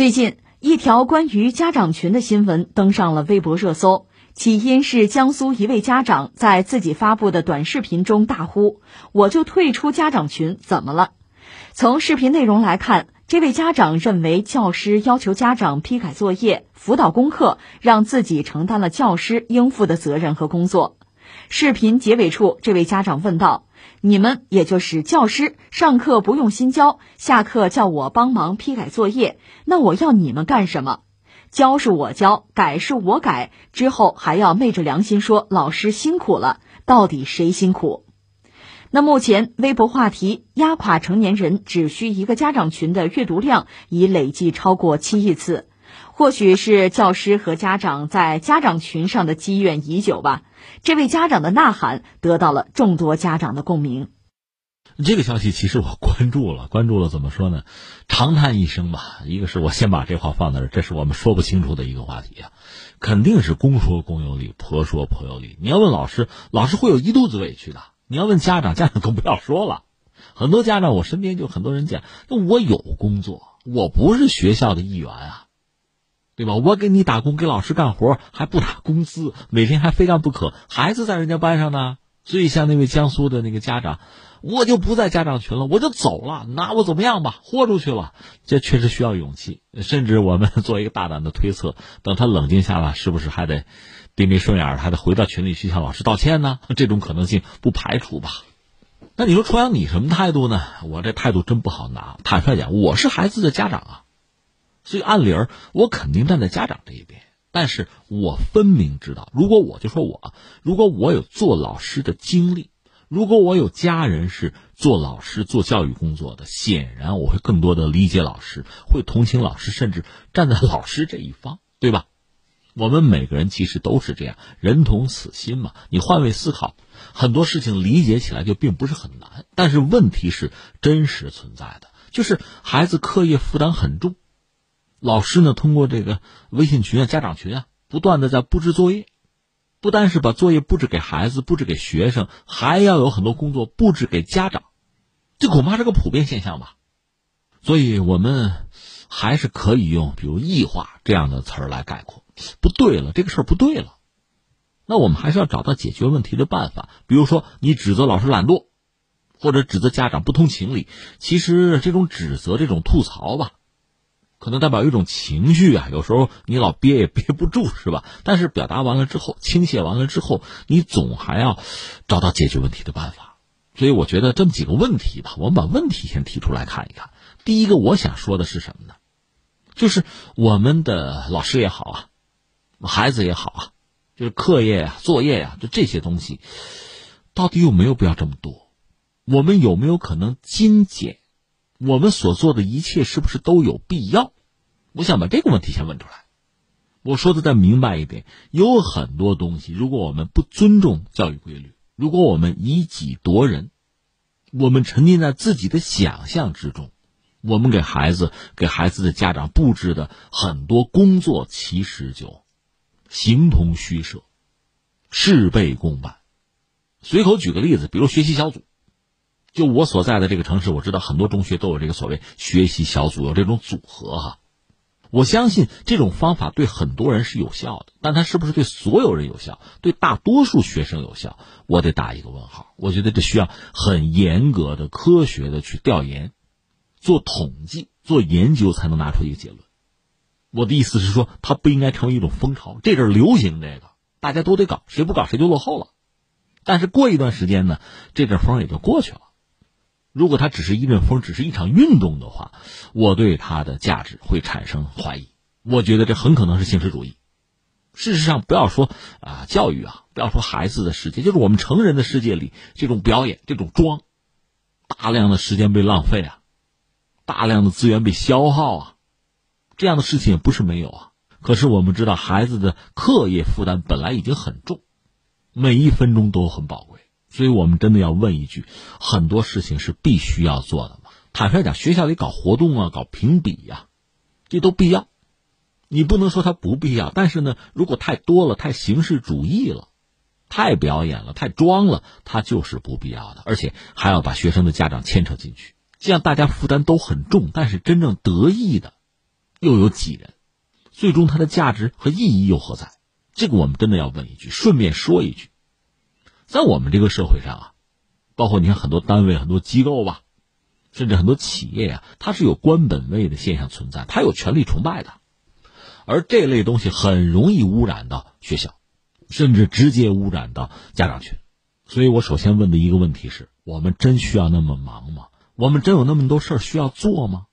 最近，一条关于家长群的新闻登上了微博热搜，起因是江苏一位家长在自己发布的短视频中大呼：“我就退出家长群，怎么了？”从视频内容来看，这位家长认为教师要求家长批改作业、辅导功课，让自己承担了教师应负的责任和工作。视频结尾处，这位家长问道。你们也就是教师，上课不用心教，下课叫我帮忙批改作业，那我要你们干什么？教是我教，改是我改，之后还要昧着良心说老师辛苦了，到底谁辛苦？那目前微博话题“压垮成年人只需一个家长群”的阅读量已累计超过七亿次。或许是教师和家长在家长群上的积怨已久吧。这位家长的呐喊得到了众多家长的共鸣。这个消息其实我关注了，关注了怎么说呢？长叹一声吧。一个是我先把这话放在这，这是我们说不清楚的一个话题啊。肯定是公说公有理，婆说婆有理。你要问老师，老师会有一肚子委屈的；你要问家长，家长更不要说了。很多家长，我身边就很多人讲，那我有工作，我不是学校的一员啊。对吧？我给你打工，给老师干活还不打工资，每天还非干不可。孩子在人家班上呢，所以像那位江苏的那个家长，我就不在家长群了，我就走了，拿我怎么样吧？豁出去了，这确实需要勇气。甚至我们 做一个大胆的推测，等他冷静下来，是不是还得低眉顺眼，还得回到群里去向老师道歉呢？这种可能性不排除吧？那你说重阳，你什么态度呢？我这态度真不好拿。坦率讲，我是孩子的家长啊。所以按理儿，我肯定站在家长这一边，但是我分明知道，如果我就说我，如果我有做老师的经历，如果我有家人是做老师、做教育工作的，显然我会更多的理解老师，会同情老师，甚至站在老师这一方，对吧？我们每个人其实都是这样，人同此心嘛。你换位思考，很多事情理解起来就并不是很难，但是问题是真实存在的，就是孩子课业负担很重。老师呢，通过这个微信群啊、家长群啊，不断的在布置作业，不单是把作业布置给孩子、布置给学生，还要有很多工作布置给家长，这恐怕是个普遍现象吧。所以我们还是可以用比如异化这样的词儿来概括。不对了，这个事儿不对了，那我们还是要找到解决问题的办法。比如说，你指责老师懒惰，或者指责家长不通情理，其实这种指责、这种吐槽吧。可能代表一种情绪啊，有时候你老憋也憋不住，是吧？但是表达完了之后，倾泻完了之后，你总还要找到解决问题的办法。所以我觉得这么几个问题吧，我们把问题先提出来看一看。第一个，我想说的是什么呢？就是我们的老师也好啊，孩子也好啊，就是课业呀、作业呀，就这些东西，到底有没有必要这么多？我们有没有可能精简？我们所做的一切是不是都有必要？我想把这个问题先问出来。我说的再明白一点，有很多东西，如果我们不尊重教育规律，如果我们以己夺人，我们沉浸在自己的想象之中，我们给孩子、给孩子的家长布置的很多工作，其实就形同虚设，事倍功半。随口举个例子，比如学习小组。就我所在的这个城市，我知道很多中学都有这个所谓学习小组，有这种组合哈。我相信这种方法对很多人是有效的，但它是不是对所有人有效，对大多数学生有效，我得打一个问号。我觉得这需要很严格的、科学的去调研、做统计、做研究，才能拿出一个结论。我的意思是说，它不应该成为一种风潮。这阵流行这个，大家都得搞，谁不搞谁就落后了。但是过一段时间呢，这阵风也就过去了。如果它只是一阵风，只是一场运动的话，我对它的价值会产生怀疑。我觉得这很可能是形式主义。事实上，不要说啊教育啊，不要说孩子的世界，就是我们成人的世界里，这种表演、这种装，大量的时间被浪费啊，大量的资源被消耗啊，这样的事情也不是没有啊。可是我们知道，孩子的课业负担本来已经很重，每一分钟都很宝贵。所以我们真的要问一句：很多事情是必须要做的吗？坦率讲，学校里搞活动啊，搞评比呀，这都必要。你不能说它不必要，但是呢，如果太多了，太形式主义了，太表演了，太装了，它就是不必要的。而且还要把学生的家长牵扯进去，这样大家负担都很重，但是真正得益的，又有几人？最终它的价值和意义又何在？这个我们真的要问一句。顺便说一句，在我们这个社会上啊，包括你看很多单位、很多机构吧，甚至很多企业呀，它是有官本位的现象存在，它有权力崇拜的，而这类东西很容易污染到学校，甚至直接污染到家长群。所以我首先问的一个问题是：我们真需要那么忙吗？我们真有那么多事儿需要做吗？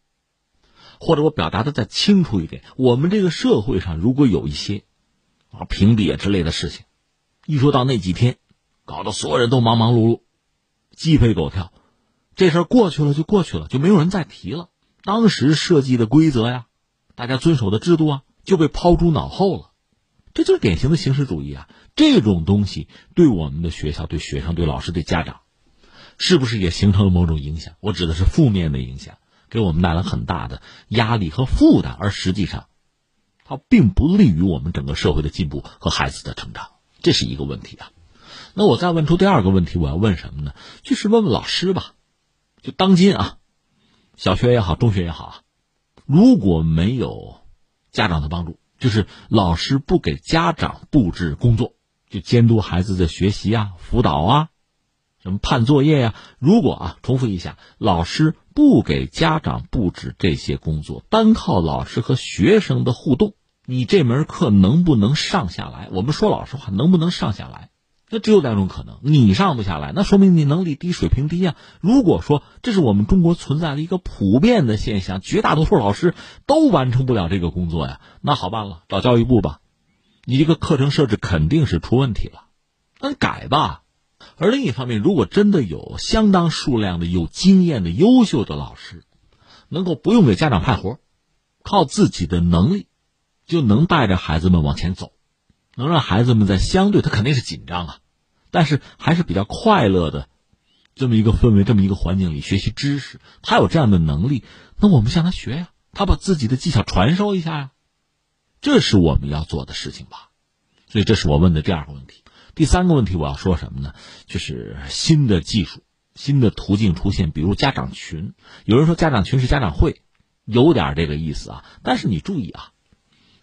或者我表达的再清楚一点，我们这个社会上如果有一些啊评比啊之类的事情，一说到那几天，搞得所有人都忙忙碌碌，鸡飞狗跳，这事儿过去了就过去了，就没有人再提了。当时设计的规则呀，大家遵守的制度啊，就被抛诸脑后了。这就是典型的形式主义啊！这种东西对我们的学校、对学生、对老师、对家长，是不是也形成了某种影响？我指的是负面的影响。给我们带来很大的压力和负担，而实际上，它并不利于我们整个社会的进步和孩子的成长，这是一个问题啊。那我再问出第二个问题，我要问什么呢？就是问问老师吧。就当今啊，小学也好，中学也好啊，如果没有家长的帮助，就是老师不给家长布置工作，就监督孩子的学习啊、辅导啊、什么判作业呀。如果啊，重复一下，老师。不给家长布置这些工作，单靠老师和学生的互动，你这门课能不能上下来？我们说老实话，能不能上下来？那只有两种可能：你上不下来，那说明你能力低、水平低呀。如果说这是我们中国存在的一个普遍的现象，绝大多数老师都完成不了这个工作呀，那好办了，找教育部吧。你这个课程设置肯定是出问题了，那改吧。而另一方面，如果真的有相当数量的有经验的优秀的老师，能够不用给家长派活，靠自己的能力，就能带着孩子们往前走，能让孩子们在相对他肯定是紧张啊，但是还是比较快乐的这么一个氛围、这么一个环境里学习知识，他有这样的能力，那我们向他学呀，他把自己的技巧传授一下呀，这是我们要做的事情吧。所以，这是我问的第二个问题。第三个问题我要说什么呢？就是新的技术、新的途径出现，比如家长群。有人说家长群是家长会，有点这个意思啊。但是你注意啊，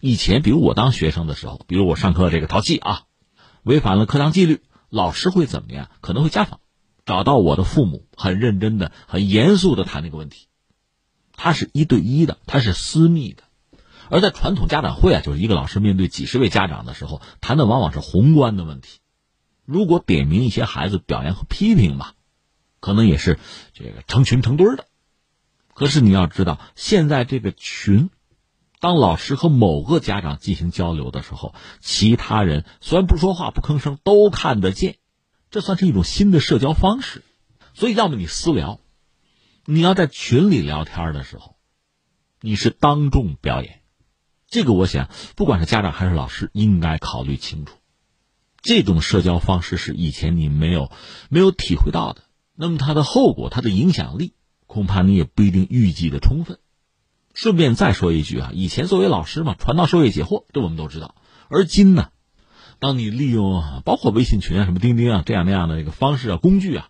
以前比如我当学生的时候，比如我上课这个淘气啊，违反了课堂纪律，老师会怎么样？可能会家访，找到我的父母，很认真的、很严肃的谈那个问题。他是一对一的，他是私密的。而在传统家长会啊，就是一个老师面对几十位家长的时候，谈的往往是宏观的问题。如果点名一些孩子表扬和批评吧，可能也是这个成群成堆的。可是你要知道，现在这个群，当老师和某个家长进行交流的时候，其他人虽然不说话不吭声，都看得见，这算是一种新的社交方式。所以，要么你私聊，你要在群里聊天的时候，你是当众表演，这个我想，不管是家长还是老师，应该考虑清楚。这种社交方式是以前你没有没有体会到的，那么它的后果、它的影响力，恐怕你也不一定预计的充分。顺便再说一句啊，以前作为老师嘛，传道授业解惑，这我们都知道。而今呢，当你利用包括微信群啊、什么钉钉啊这样那样的一个方式啊、工具啊，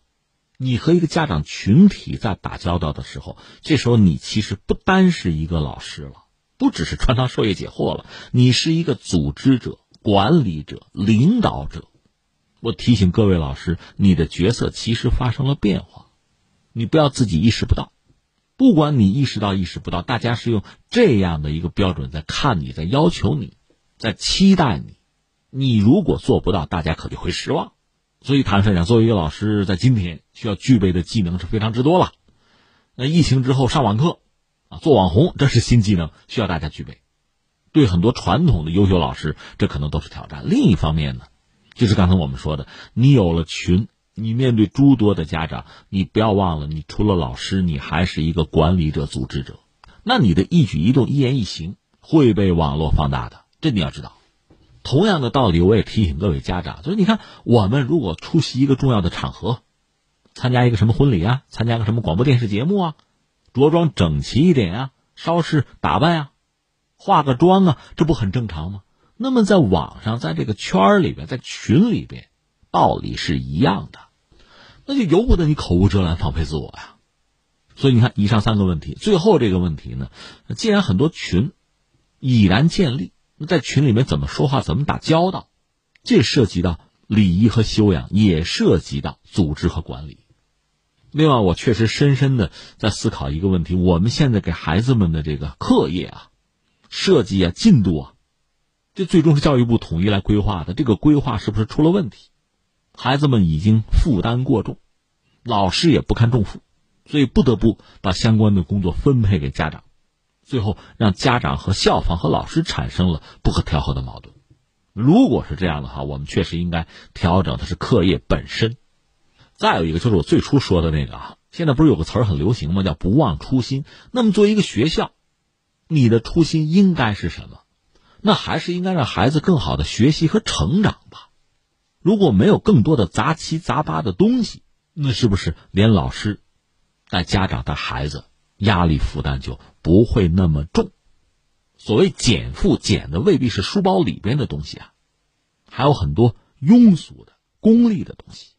你和一个家长群体在打交道的时候，这时候你其实不单是一个老师了，不只是传道授业解惑了，你是一个组织者。管理者、领导者，我提醒各位老师，你的角色其实发生了变化，你不要自己意识不到。不管你意识到意识不到，大家是用这样的一个标准在看你，在要求你，在期待你。你如果做不到，大家可就会失望。所以坦率讲，作为一个老师，在今天需要具备的技能是非常之多了。那疫情之后上网课啊，做网红，这是新技能，需要大家具备。对很多传统的优秀老师，这可能都是挑战。另一方面呢，就是刚才我们说的，你有了群，你面对诸多的家长，你不要忘了，你除了老师，你还是一个管理者、组织者。那你的一举一动、一言一行会被网络放大的，这你要知道。同样的道理，我也提醒各位家长，就是你看，我们如果出席一个重要的场合，参加一个什么婚礼啊，参加个什么广播电视节目啊，着装整齐一点啊，稍事打扮啊。化个妆啊，这不很正常吗？那么在网上，在这个圈里边，在群里边，道理是一样的，那就由不得你口无遮拦、放飞自我呀。所以你看，以上三个问题，最后这个问题呢，既然很多群已然建立，那在群里面怎么说话，怎么打交道，这涉及到礼仪和修养，也涉及到组织和管理。另外，我确实深深的在思考一个问题：我们现在给孩子们的这个课业啊、设计啊、进度啊，这最终是教育部统一来规划的。这个规划是不是出了问题？孩子们已经负担过重，老师也不堪重负，所以不得不把相关的工作分配给家长，最后让家长和校方和老师产生了不可调和的矛盾。如果是这样的话，我们确实应该调整的是课业本身。再有一个就是我最初说的那个啊，现在不是有个词儿很流行吗？叫“不忘初心”。那么作为一个学校，你的初心应该是什么？那还是应该让孩子更好的学习和成长吧。如果没有更多的杂七杂八的东西，那是不是连老师、带家长、带孩子压力负担就不会那么重？所谓减负，减的未必是书包里边的东西啊，还有很多庸俗的、功利的东西。